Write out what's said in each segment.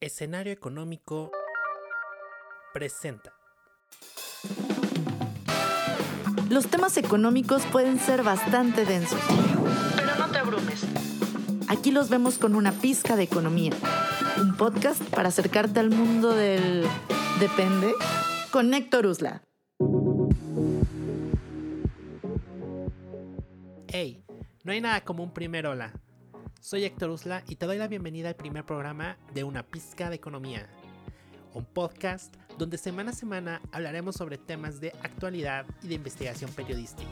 Escenario Económico presenta. Los temas económicos pueden ser bastante densos, Pero no te abrumes. aquí los vemos con una pizca de economía. Un podcast para acercarte al mundo del... Depende. Con Héctor Usla. Hey, no hay nada como un primer hola. Soy Héctor Usla y te doy la bienvenida al primer programa de Una Pizca de Economía. Un podcast donde semana a semana hablaremos sobre temas de actualidad y de investigación periodística.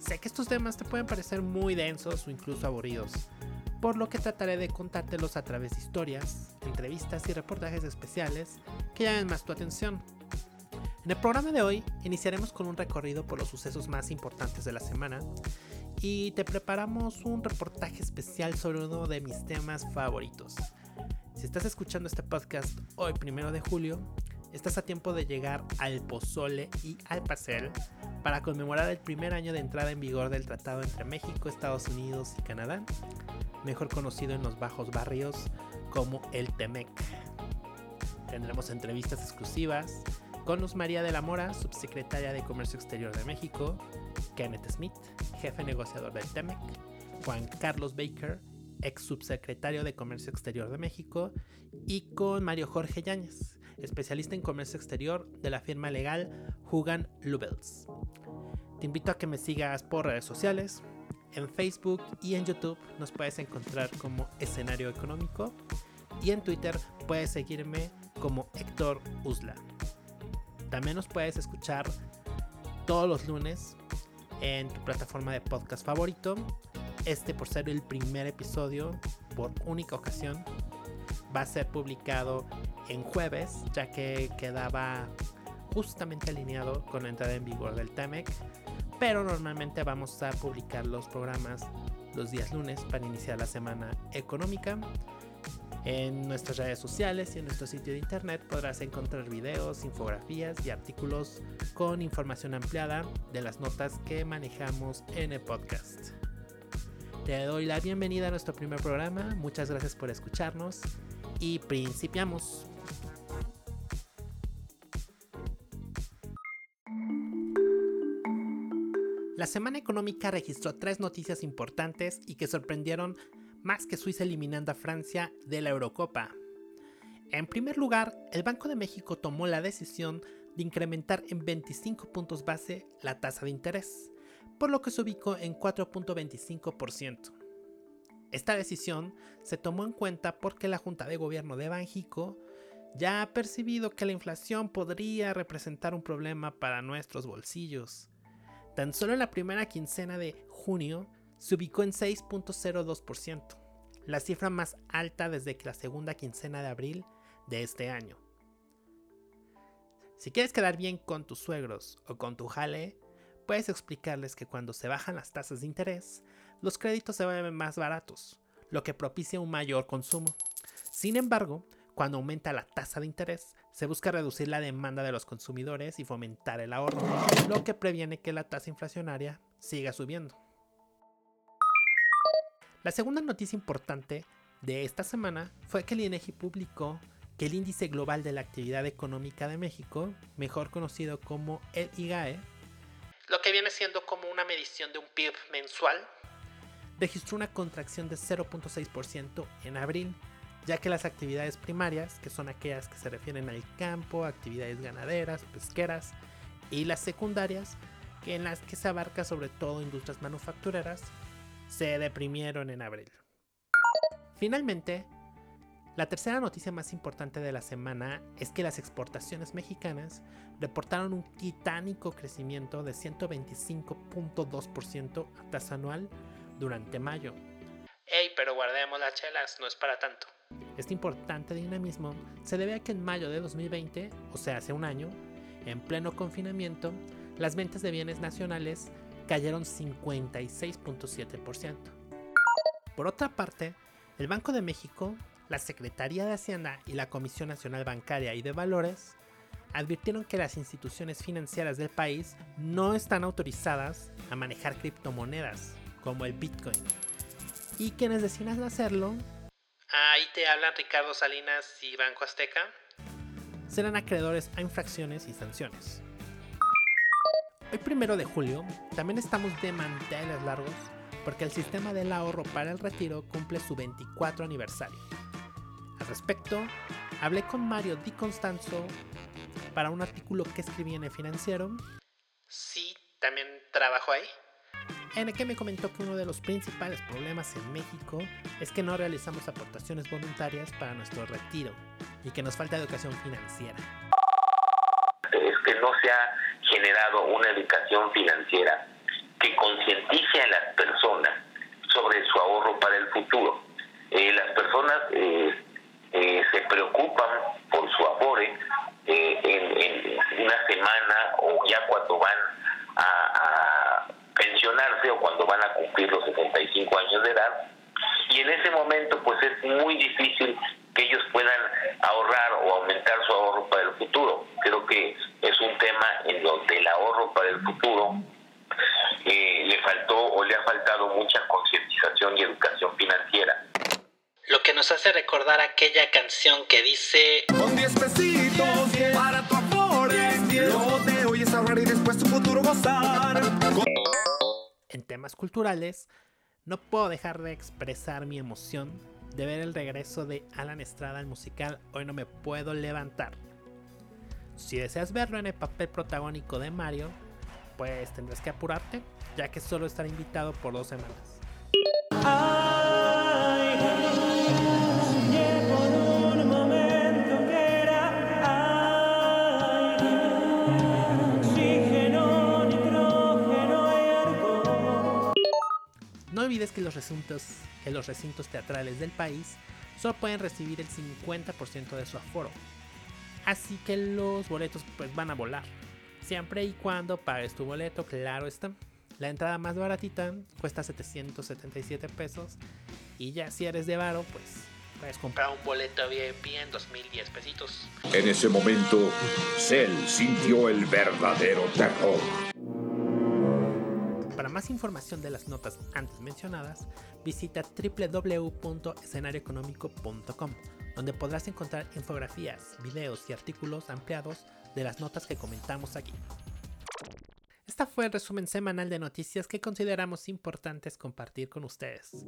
Sé que estos temas te pueden parecer muy densos o incluso aburridos, por lo que trataré de contártelos a través de historias, entrevistas y reportajes especiales que llamen más tu atención. En el programa de hoy iniciaremos con un recorrido por los sucesos más importantes de la semana y te preparamos un reportaje especial sobre uno de mis temas favoritos. Si estás escuchando este podcast hoy, primero de julio, estás a tiempo de llegar al pozole y al pastel para conmemorar el primer año de entrada en vigor del tratado entre México, Estados Unidos y Canadá, mejor conocido en los bajos barrios como el TEMEC. Tendremos entrevistas exclusivas con Luz María de la Mora, subsecretaria de Comercio Exterior de México, Kenneth Smith, jefe negociador del TEMEC, Juan Carlos Baker, ex subsecretario de Comercio Exterior de México, y con Mario Jorge Yáñez, especialista en comercio exterior de la firma legal Hugan Lubels. Te invito a que me sigas por redes sociales. En Facebook y en YouTube nos puedes encontrar como Escenario Económico y en Twitter puedes seguirme como Héctor Usla. También nos puedes escuchar todos los lunes en tu plataforma de podcast favorito. Este por ser el primer episodio por única ocasión va a ser publicado en jueves ya que quedaba justamente alineado con la entrada en vigor del TEMEC. Pero normalmente vamos a publicar los programas los días lunes para iniciar la semana económica. En nuestras redes sociales y en nuestro sitio de internet podrás encontrar videos, infografías y artículos con información ampliada de las notas que manejamos en el podcast. Te doy la bienvenida a nuestro primer programa, muchas gracias por escucharnos y principiamos. La semana económica registró tres noticias importantes y que sorprendieron más que Suiza eliminando a Francia de la Eurocopa. En primer lugar, el Banco de México tomó la decisión de incrementar en 25 puntos base la tasa de interés, por lo que se ubicó en 4.25%. Esta decisión se tomó en cuenta porque la Junta de Gobierno de Banjico ya ha percibido que la inflación podría representar un problema para nuestros bolsillos. Tan solo en la primera quincena de junio se ubicó en 6.02%, la cifra más alta desde la segunda quincena de abril de este año. Si quieres quedar bien con tus suegros o con tu jale, puedes explicarles que cuando se bajan las tasas de interés, los créditos se vuelven más baratos, lo que propicia un mayor consumo. Sin embargo, cuando aumenta la tasa de interés, se busca reducir la demanda de los consumidores y fomentar el ahorro, lo que previene que la tasa inflacionaria siga subiendo. La segunda noticia importante de esta semana fue que el INEGI publicó que el Índice Global de la Actividad Económica de México, mejor conocido como el IGAE, lo que viene siendo como una medición de un PIB mensual, registró una contracción de 0.6% en abril, ya que las actividades primarias, que son aquellas que se refieren al campo, actividades ganaderas, pesqueras, y las secundarias, que en las que se abarca sobre todo industrias manufactureras, se deprimieron en abril. Finalmente, la tercera noticia más importante de la semana es que las exportaciones mexicanas reportaron un titánico crecimiento de 125.2% a tasa anual durante mayo. ¡Ey, pero guardemos las chelas! No es para tanto. Este importante dinamismo se debe a que en mayo de 2020, o sea, hace un año, en pleno confinamiento, las ventas de bienes nacionales cayeron 56.7%. Por otra parte, el Banco de México, la Secretaría de Hacienda y la Comisión Nacional Bancaria y de Valores advirtieron que las instituciones financieras del país no están autorizadas a manejar criptomonedas como el Bitcoin y quienes decidan hacerlo Ahí te hablan Ricardo Salinas y Banco Azteca. Serán acreedores a infracciones y sanciones. Hoy primero de julio también estamos de manteles largos porque el sistema del ahorro para el retiro cumple su 24 aniversario. Al respecto, hablé con Mario Di Constanzo para un artículo que escribí en el financiero. Sí, también trabajo ahí. En el que me comentó que uno de los principales problemas en México es que no realizamos aportaciones voluntarias para nuestro retiro y que nos falta educación financiera. Es que no se ha generado una educación financiera que concientice a las personas sobre su ahorro para el futuro. Eh, las personas eh, eh, se preocupan por su afore en, una semana o ya cuando van a, pensionarse o cuando van a cumplir los 65 años de edad. Y en ese momento pues es muy difícil que ellos puedan ahorrar o aumentar su ahorro para el futuro. Creo que es un tema en donde el ahorro para el futuro eh, le faltó o le ha faltado mucha concientización y educación financiera. Lo que nos hace recordar aquella canción que dice... Con 10 pesitos para tu afore, lo de hoy es ahorrar y después tu futuro gozar. En temas culturales, no puedo dejar de expresar mi emoción de ver el regreso de Alan Estrada al musical Hoy no me puedo levantar. Si deseas verlo en el papel protagónico de Mario, pues tendrás que apurarte, ya que solo estará invitado por dos semanas. Olvides que los recintos, que los recintos teatrales del país solo pueden recibir el 50% de su aforo. Así que los boletos pues van a volar. Siempre y cuando pagues tu boleto, claro está. La entrada más baratita cuesta 777 pesos. Y ya si eres de varo, pues puedes comprar un boleto VIP en 2010 pesitos. En ese momento, Cell sintió el verdadero terror. Más información de las notas antes mencionadas, visita www.escenarioeconómico.com, donde podrás encontrar infografías, videos y artículos ampliados de las notas que comentamos aquí. Esta fue el resumen semanal de noticias que consideramos importantes compartir con ustedes.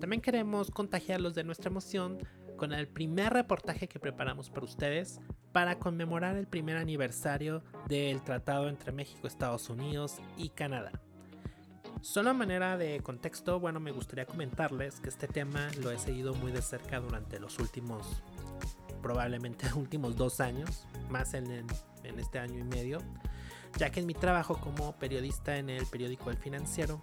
También queremos contagiarlos de nuestra emoción con el primer reportaje que preparamos para ustedes para conmemorar el primer aniversario del tratado entre México, Estados Unidos y Canadá. Solo a manera de contexto, bueno, me gustaría comentarles que este tema lo he seguido muy de cerca durante los últimos, probablemente últimos dos años, más en, en este año y medio, ya que en mi trabajo como periodista en el periódico El Financiero,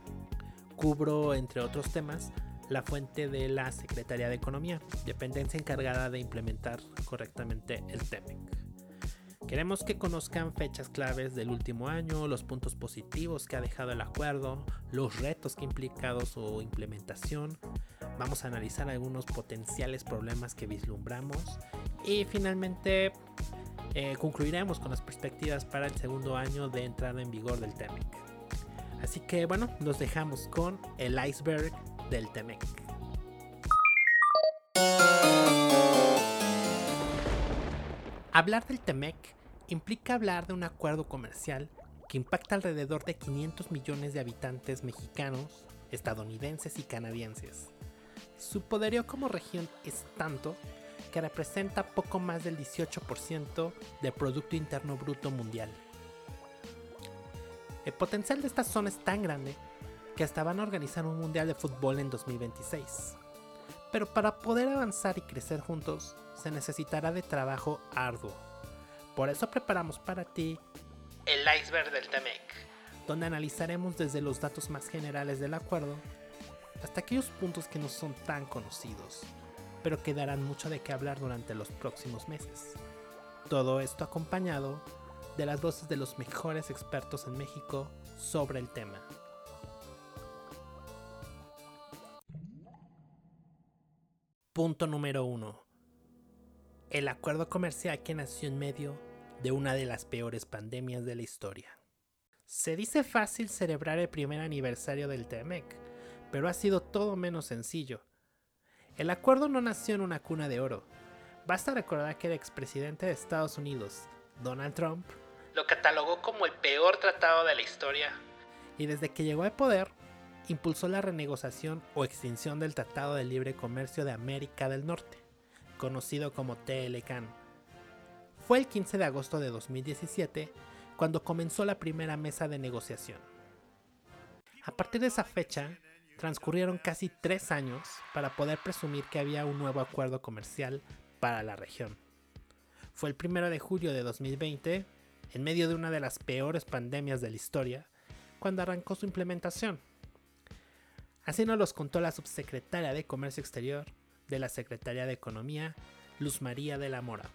cubro, entre otros temas, la fuente de la Secretaría de Economía, dependencia encargada de implementar correctamente el TEMEC. Queremos que conozcan fechas claves del último año, los puntos positivos que ha dejado el acuerdo, los retos que ha implicado su implementación. Vamos a analizar algunos potenciales problemas que vislumbramos y finalmente eh, concluiremos con las perspectivas para el segundo año de entrada en vigor del TEMEC. Así que bueno, nos dejamos con el iceberg del TEMEC. Hablar del TEMEC implica hablar de un acuerdo comercial que impacta alrededor de 500 millones de habitantes mexicanos, estadounidenses y canadienses. Su poderío como región es tanto que representa poco más del 18% del Producto Interno Bruto Mundial. El potencial de esta zona es tan grande que hasta van a organizar un Mundial de Fútbol en 2026. Pero para poder avanzar y crecer juntos, se necesitará de trabajo arduo. Por eso preparamos para ti el iceberg del TEMEC, donde analizaremos desde los datos más generales del acuerdo hasta aquellos puntos que no son tan conocidos, pero que darán mucho de qué hablar durante los próximos meses. Todo esto acompañado de las voces de los mejores expertos en México sobre el tema. Punto número 1. El acuerdo comercial que nació en medio de una de las peores pandemias de la historia. Se dice fácil celebrar el primer aniversario del TEMEC, pero ha sido todo menos sencillo. El acuerdo no nació en una cuna de oro. Basta recordar que el expresidente de Estados Unidos, Donald Trump, lo catalogó como el peor tratado de la historia. Y desde que llegó al poder, impulsó la renegociación o extinción del Tratado de Libre Comercio de América del Norte, conocido como TLCAN. Fue el 15 de agosto de 2017 cuando comenzó la primera mesa de negociación. A partir de esa fecha, transcurrieron casi tres años para poder presumir que había un nuevo acuerdo comercial para la región. Fue el 1 de julio de 2020, en medio de una de las peores pandemias de la historia, cuando arrancó su implementación. Así nos los contó la subsecretaria de Comercio Exterior de la Secretaría de Economía, Luz María de la Mora.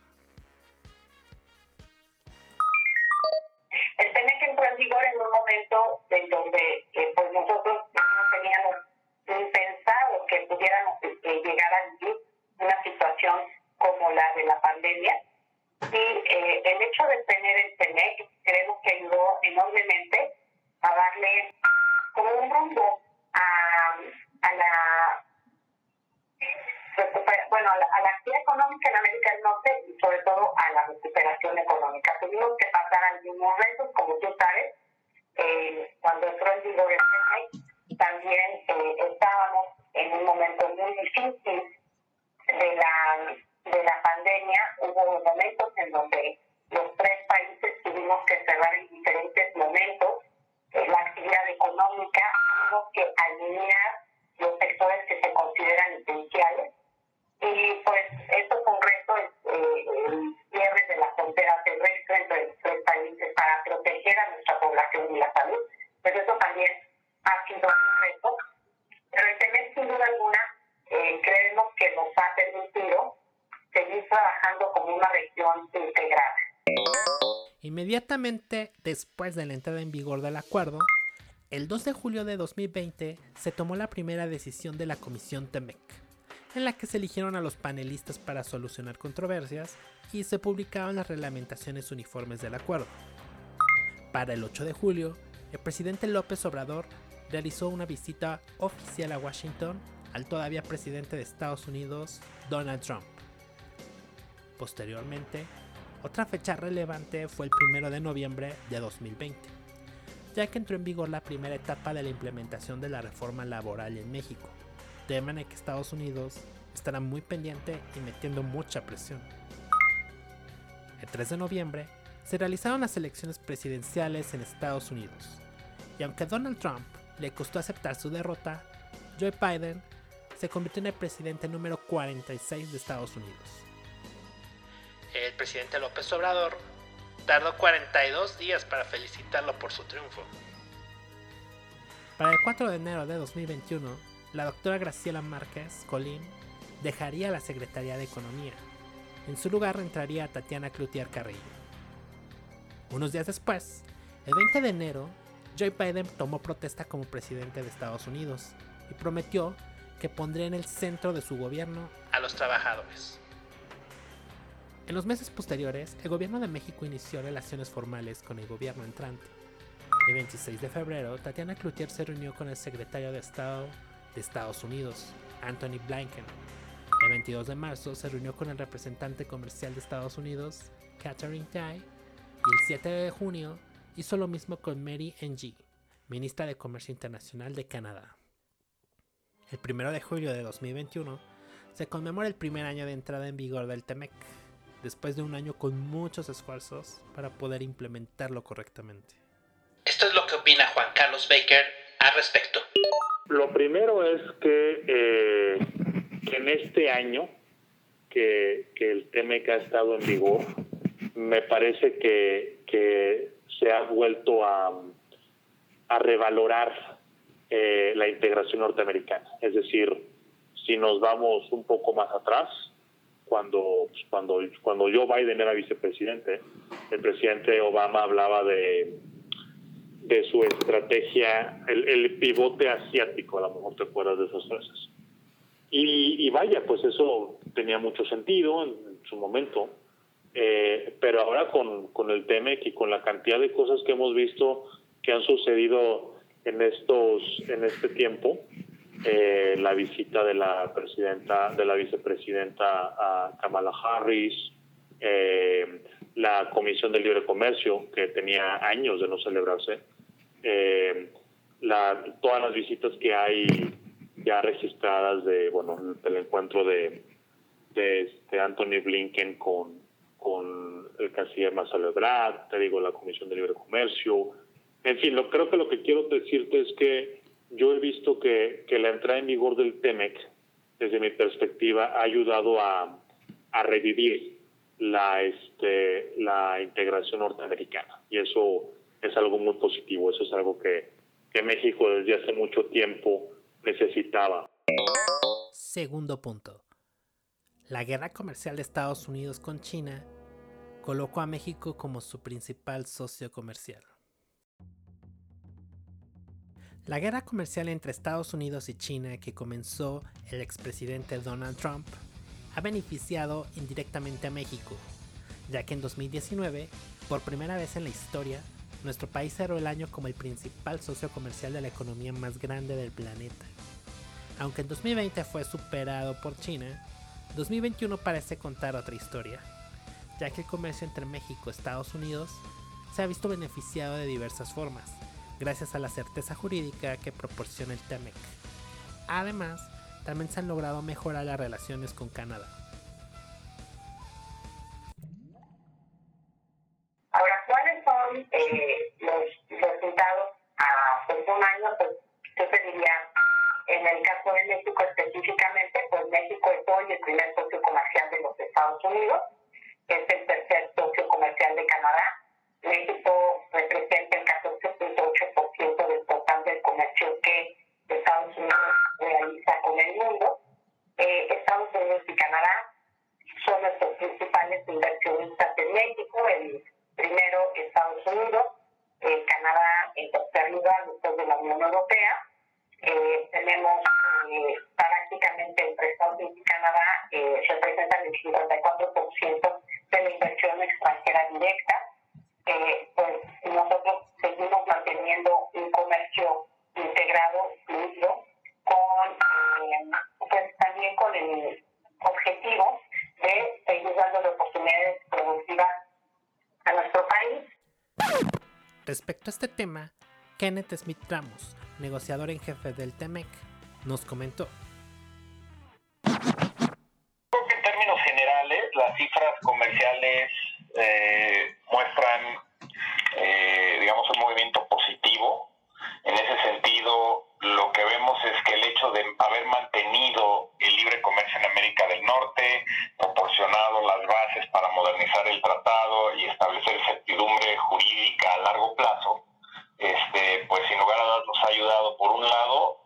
Inmediatamente después de la entrada en vigor del acuerdo, el 2 de julio de 2020 se tomó la primera decisión de la Comisión TEMEC, en la que se eligieron a los panelistas para solucionar controversias y se publicaron las reglamentaciones uniformes del acuerdo. Para el 8 de julio, el presidente López Obrador realizó una visita oficial a Washington al todavía presidente de Estados Unidos, Donald Trump. Posteriormente, otra fecha relevante fue el 1 de noviembre de 2020, ya que entró en vigor la primera etapa de la implementación de la reforma laboral en México, tema en el que Estados Unidos estará muy pendiente y metiendo mucha presión. El 3 de noviembre se realizaron las elecciones presidenciales en Estados Unidos, y aunque Donald Trump le costó aceptar su derrota, Joe Biden se convirtió en el presidente número 46 de Estados Unidos. El presidente López Obrador tardó 42 días para felicitarlo por su triunfo. Para el 4 de enero de 2021, la doctora Graciela Márquez Colín dejaría la Secretaría de Economía. En su lugar entraría Tatiana Cloutier Carrillo. Unos días después, el 20 de enero, Joe Biden tomó protesta como presidente de Estados Unidos y prometió que pondría en el centro de su gobierno a los trabajadores. En los meses posteriores, el gobierno de México inició relaciones formales con el gobierno entrante. El 26 de febrero, Tatiana Cloutier se reunió con el secretario de Estado de Estados Unidos, Anthony Blinken. El 22 de marzo se reunió con el representante comercial de Estados Unidos, Catherine Tai, y el 7 de junio hizo lo mismo con Mary Ng, ministra de Comercio Internacional de Canadá. El 1 de julio de 2021 se conmemora el primer año de entrada en vigor del TEMEC, después de un año con muchos esfuerzos para poder implementarlo correctamente. Esto es lo que opina Juan Carlos Baker al respecto. Lo primero es que, eh, que en este año que, que, el TEMEC ha estado en vigor, me parece que, que se ha vuelto a, a revalorar eh, la integración norteamericana. Es decir, si nos vamos un poco más atrás, cuando, cuando, cuando Joe Biden era vicepresidente, el presidente Obama hablaba de, de su estrategia, el, el pivote asiático, a lo mejor te acuerdas de esas frases. Y, y vaya, pues eso tenía mucho sentido en, en su momento, eh, pero ahora con, con el TEMEC y con la cantidad de cosas que hemos visto que han sucedido en estos en este tiempo, eh, la visita de la presidenta, de la vicepresidenta a Kamala Harris, eh, la Comisión de Libre Comercio, que tenía años de no celebrarse, eh, la, todas las visitas que hay ya registradas de, bueno, el encuentro de, de, este Anthony Blinken con, con el canciller Marcelo Ebrard, te digo, la Comisión de Libre Comercio. En fin, lo, creo que lo que quiero decirte es que yo he visto que, la entrada en vigor del TEMEC, desde mi perspectiva, ha ayudado a, revivir la, este, la integración norteamericana. Y eso es algo muy positivo, eso es algo que, que México desde hace mucho tiempo necesitaba. Segundo punto. La guerra comercial de Estados Unidos con China colocó a México como su principal socio comercial. La guerra comercial entre Estados Unidos y China que comenzó el expresidente Donald Trump ha beneficiado indirectamente a México, ya que en 2019, por primera vez en la historia, nuestro país cerró el año como el principal socio comercial de la economía más grande del planeta. Aunque en 2020 fue superado por China, 2021 parece contar otra historia, ya que el comercio entre México y Estados Unidos se ha visto beneficiado de diversas formas, gracias a la certeza jurídica que proporciona el TEMEC. Además, también se han logrado mejorar las relaciones con Canadá. Estados Unidos, eh, Canadá en tercer lugar después de la Unión Europea. Eh, tenemos eh, prácticamente entre Estados Unidos y Canadá eh, representan el 54% de la inversión extranjera directa. Eh, pues nosotros seguimos manteniendo un comercio integrado, fluido, con, eh, pues también con el objetivo de seguir dando oportunidades productivas a nuestro país. Respecto a este tema, Kenneth Smith Ramos, negociador en jefe del TEMEC, nos comentó. En términos generales, las cifras comerciales eh, muestran, eh, digamos, un movimiento positivo. En ese sentido, lo que vemos es que de haber mantenido el libre comercio en América del Norte, proporcionado las bases para modernizar el tratado y establecer certidumbre jurídica a largo plazo, este, pues sin lugar a dudas nos ha ayudado, por un lado,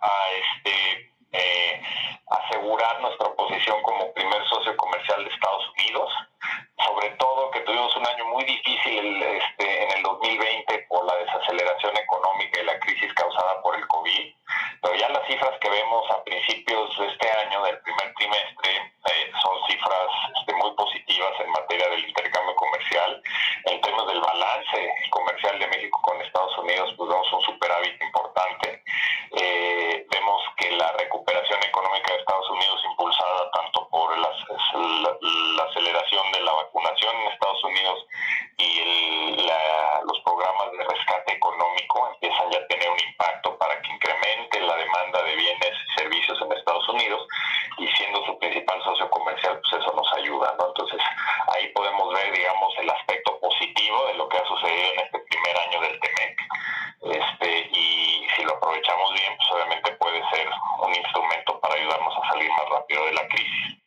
de la crisis.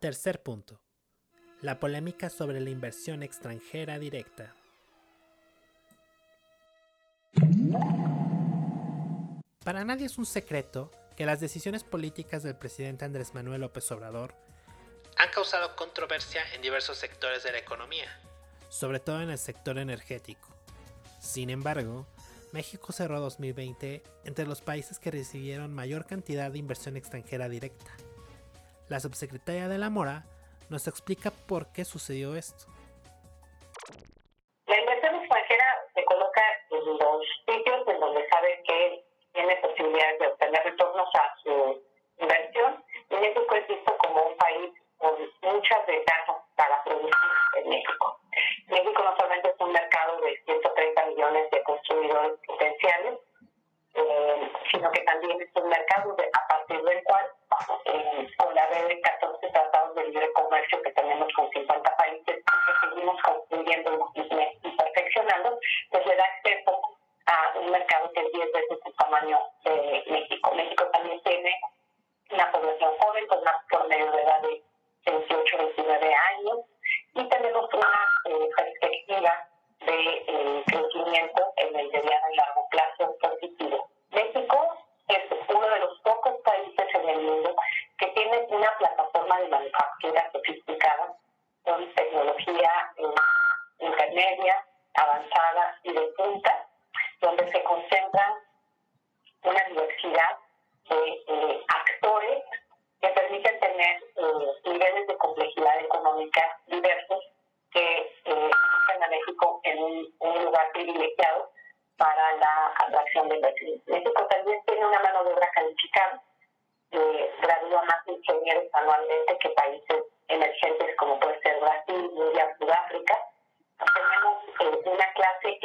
Tercer punto. La polémica sobre la inversión extranjera directa. Para nadie es un secreto que las decisiones políticas del presidente Andrés Manuel López Obrador han causado controversia en diversos sectores de la economía, sobre todo en el sector energético. Sin embargo, México cerró 2020 entre los países que recibieron mayor cantidad de inversión extranjera directa. La subsecretaria de la Mora nos explica por qué sucedió esto.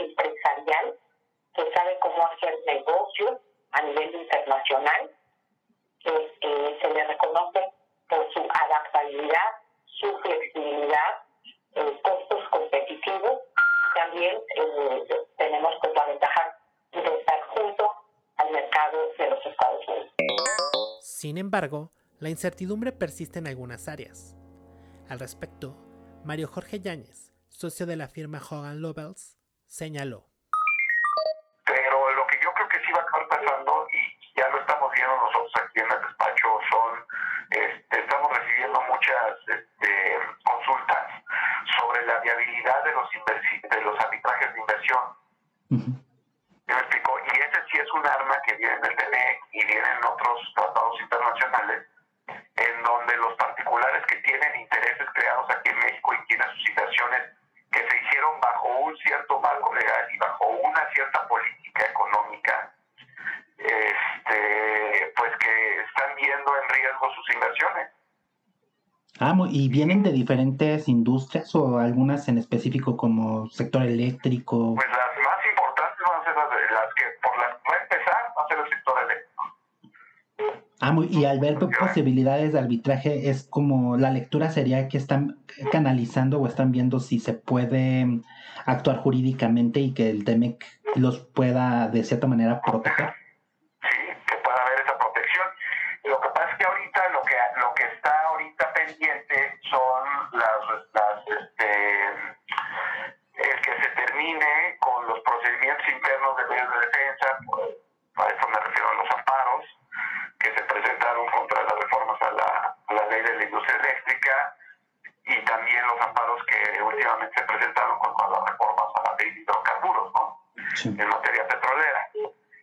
Empresarial que sabe cómo hacer negocios a nivel internacional, que eh, se le reconoce por su adaptabilidad, su flexibilidad, eh, costos competitivos. También eh, tenemos pues, la ventaja de estar junto al mercado de los Estados Unidos. Sin embargo, la incertidumbre persiste en algunas áreas. Al respecto, Mario Jorge Yáñez, socio de la firma Hogan Lovells, señaló. Pero lo que yo creo que sí va a acabar pasando, y ya lo estamos viendo nosotros aquí en el despacho, son, este, estamos recibiendo muchas este, consultas sobre la viabilidad de los, de los arbitrajes de inversión. Uh -huh. ¿Me explico? Y ese sí es un arma que viene del TNE y viene en otros tratados internacionales, en donde los particulares que tienen intereses creados aquí en México y tienen sus inversiones que se hicieron bajo un cierto marco legal y bajo una cierta política económica, este, pues que están viendo en riesgo sus inversiones. Ah, y vienen de diferentes industrias o algunas en específico como sector eléctrico. Pues las más importantes van a ser las, de, las que por las que va a empezar va a ser el sector eléctrico. Ah, muy, y al ver posibilidades de arbitraje, es como la lectura sería que están canalizando o están viendo si se puede actuar jurídicamente y que el TEMEC los pueda de cierta manera proteger. Sí, que pueda haber esa protección. Lo que pasa es que ahorita lo que lo que está ahorita pendiente son las, las este, el que se termine con los procedimientos internos de medios de defensa, pues, a eso me refiero a los amparos que se presentaron contra las reformas a la, a la ley de la industria eléctrica y también los amparos que últimamente se presentaron contra las reformas a la ley de hidrocarburos, ¿no? Sí. En materia petrolera.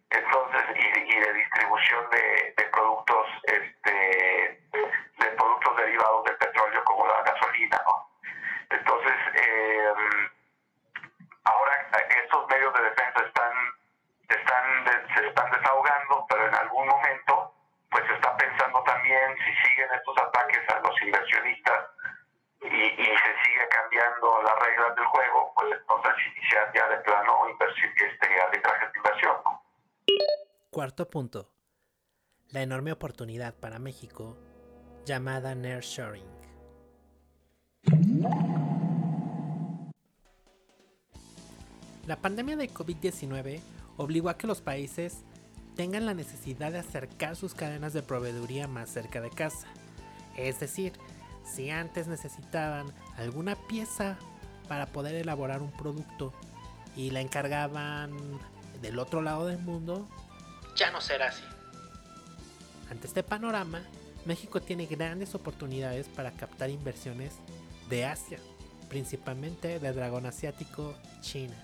Entonces, y, y de distribución de, de productos, este, de productos derivados del petróleo como la gasolina, ¿no? Entonces, eh, ahora estos medios de defensa están, están, se están desahogando, pero en algún momento pues se está pensando también si siguen estos ataques a los inversionistas y, y se sigue cambiando las reglas del juego, pues entonces iniciar ya de plano inversión, este, arbitrajes de inversión. ¿no? Punto. La enorme oportunidad para México llamada nearshoring. La pandemia de COVID-19 obligó a que los países tengan la necesidad de acercar sus cadenas de proveeduría más cerca de casa. Es decir, si antes necesitaban alguna pieza para poder elaborar un producto y la encargaban del otro lado del mundo, ya no será así. Ante este panorama, México tiene grandes oportunidades para captar inversiones de Asia, principalmente del dragón asiático China.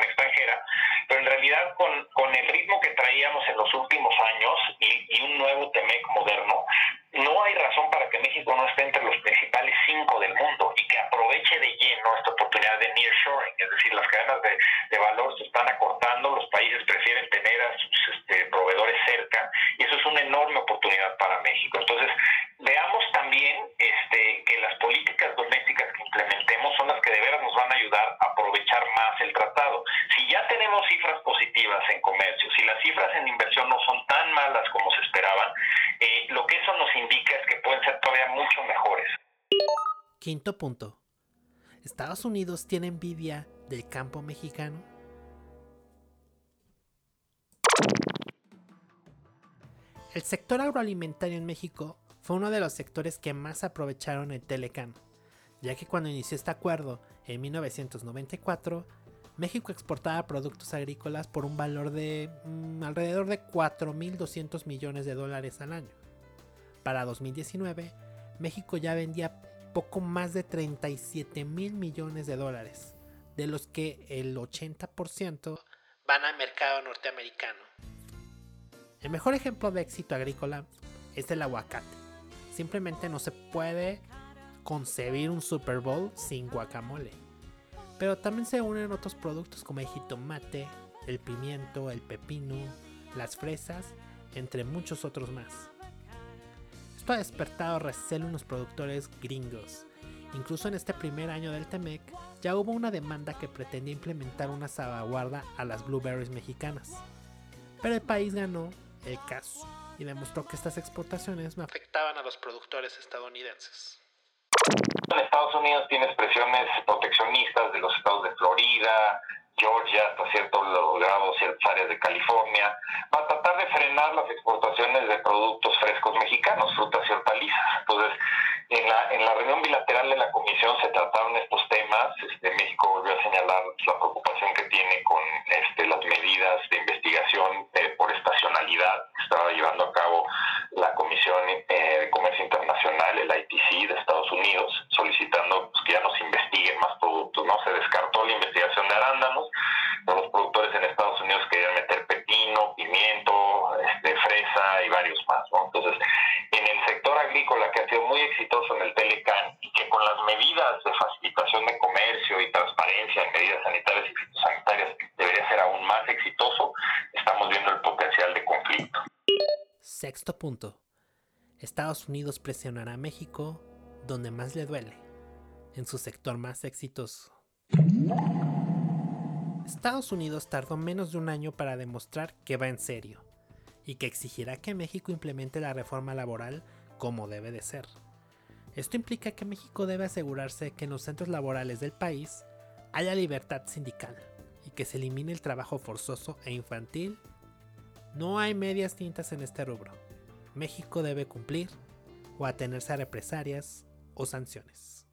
Extranjera, pero en realidad con, con el ritmo que traíamos en los últimos años y, Quinto punto. ¿Estados Unidos tiene envidia del campo mexicano? El sector agroalimentario en México fue uno de los sectores que más aprovecharon el Telecan, ya que cuando inició este acuerdo en 1994, México exportaba productos agrícolas por un valor de mm, alrededor de 4.200 millones de dólares al año. Para 2019, México ya vendía poco más de 37 mil millones de dólares, de los que el 80% van al mercado norteamericano. El mejor ejemplo de éxito agrícola es el aguacate. Simplemente no se puede concebir un Super Bowl sin guacamole. Pero también se unen otros productos como el jitomate, el pimiento, el pepino, las fresas, entre muchos otros más. Esto ha despertado recelo en los productores gringos. Incluso en este primer año del TEMEC ya hubo una demanda que pretendía implementar una salvaguarda a las blueberries mexicanas. Pero el país ganó el caso y demostró que estas exportaciones no afectaban a los productores estadounidenses. En Estados Unidos tienes presiones proteccionistas de los estados de Florida, Georgia, hasta cierto grado ciertas áreas de California, para tratar de frenar las exportaciones de productos frescos mexicanos, frutas y hortalizas. Entonces, en la, en la reunión se trataron Estados Unidos presionará a México donde más le duele, en su sector más exitoso. Estados Unidos tardó menos de un año para demostrar que va en serio y que exigirá que México implemente la reforma laboral como debe de ser. Esto implica que México debe asegurarse que en los centros laborales del país haya libertad sindical y que se elimine el trabajo forzoso e infantil. No hay medias tintas en este rubro. México debe cumplir o atenerse a represalias o sanciones.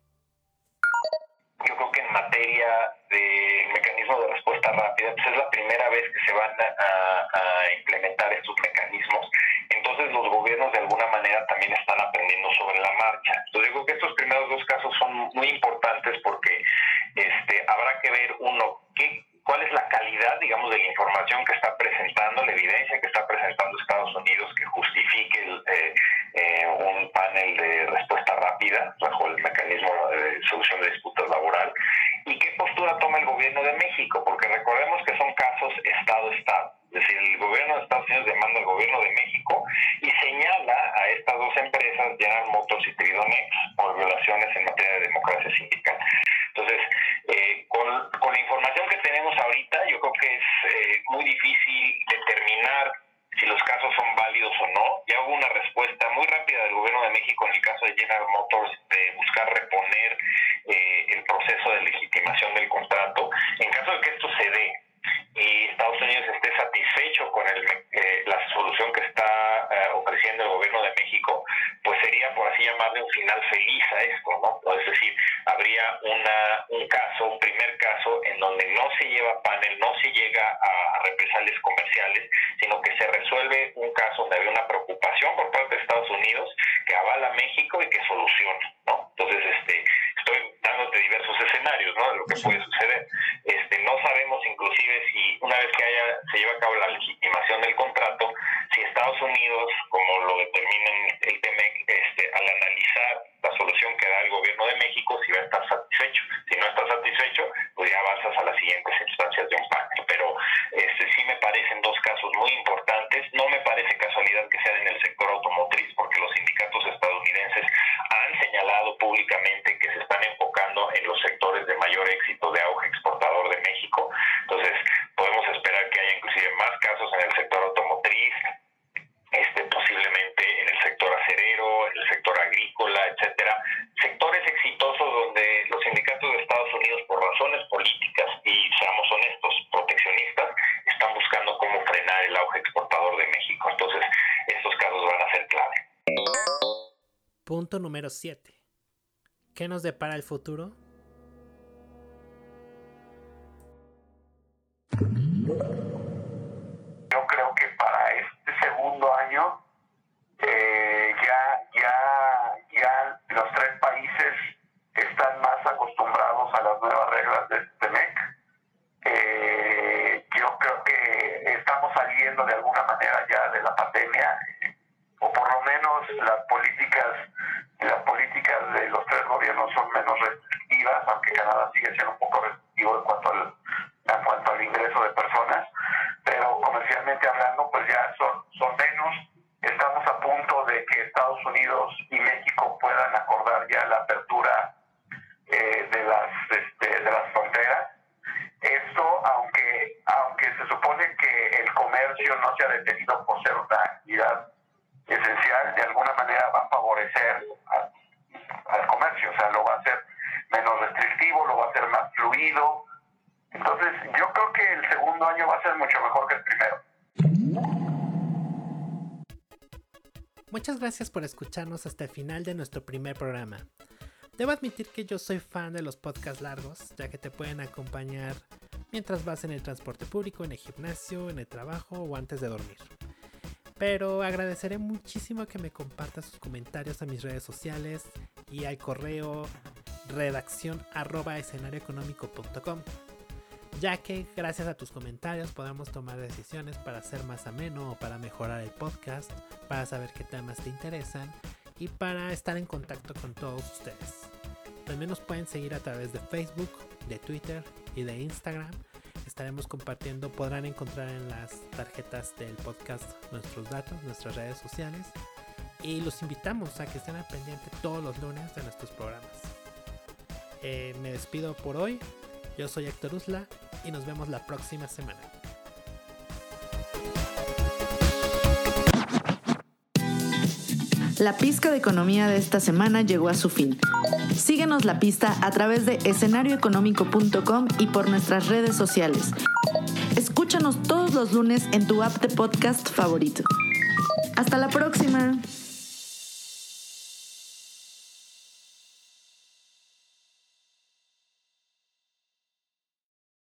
Yo creo que en materia de mecanismo de respuesta rápida, pues es la primera vez que se van a, a implementar estos mecanismos. Entonces los gobiernos de alguna manera también están aprendiendo sobre la marcha. Yo creo que estos primeros dos casos son muy importantes porque este, habrá que ver uno, qué, cuál es la calidad, digamos, de la información que está presentando, con, la información casos muy importantes. No me Número 7. ¿Qué nos depara el futuro? Yo creo que para este segundo año eh, ya, ya, ya los tres países están más acostumbrados a las nuevas reglas del TEMEC. Eh, yo creo que estamos saliendo de alguna manera ya de la pandemia, o por lo menos las políticas, las políticas de los tres gobiernos son menos restrictivas, aunque Canadá sigue siendo un poco restrictivo en cuanto al, en cuanto al ingreso de personas, pero comercialmente hablando, pues ya son, son menos. Estamos a punto de que Estados Unidos y México puedan acordar ya la apertura eh, de las este, de las fronteras. Esto, aunque aunque se supone que el comercio no se ha detenido por ser una actividad esencial, de alguna manera va a favorecer al, al comercio, o sea, lo va a hacer menos restrictivo, lo va a hacer más fluido. Entonces, yo creo que el segundo año va a ser mucho mejor que el primero. Muchas gracias por escucharnos hasta el final de nuestro primer programa. Debo admitir que yo soy fan de los podcasts largos, ya que te pueden acompañar mientras vas en el transporte público, en el gimnasio, en el trabajo o antes de dormir. Pero agradeceré muchísimo que me compartas sus comentarios a mis redes sociales y al correo redacción arroba escenarioeconómico.com ya que gracias a tus comentarios podamos tomar decisiones para hacer más ameno o para mejorar el podcast, para saber qué temas te interesan y para estar en contacto con todos ustedes. También nos pueden seguir a través de Facebook, de Twitter y de Instagram. Estaremos compartiendo, podrán encontrar en las tarjetas del podcast nuestros datos, nuestras redes sociales y los invitamos a que estén al pendiente todos los lunes de nuestros programas. Eh, me despido por hoy. Yo soy Héctor Usla y nos vemos la próxima semana. La pizca de economía de esta semana llegó a su fin. Síguenos la pista a través de escenarioeconómico.com y por nuestras redes sociales. Escúchanos todos los lunes en tu app de podcast favorito. Hasta la próxima.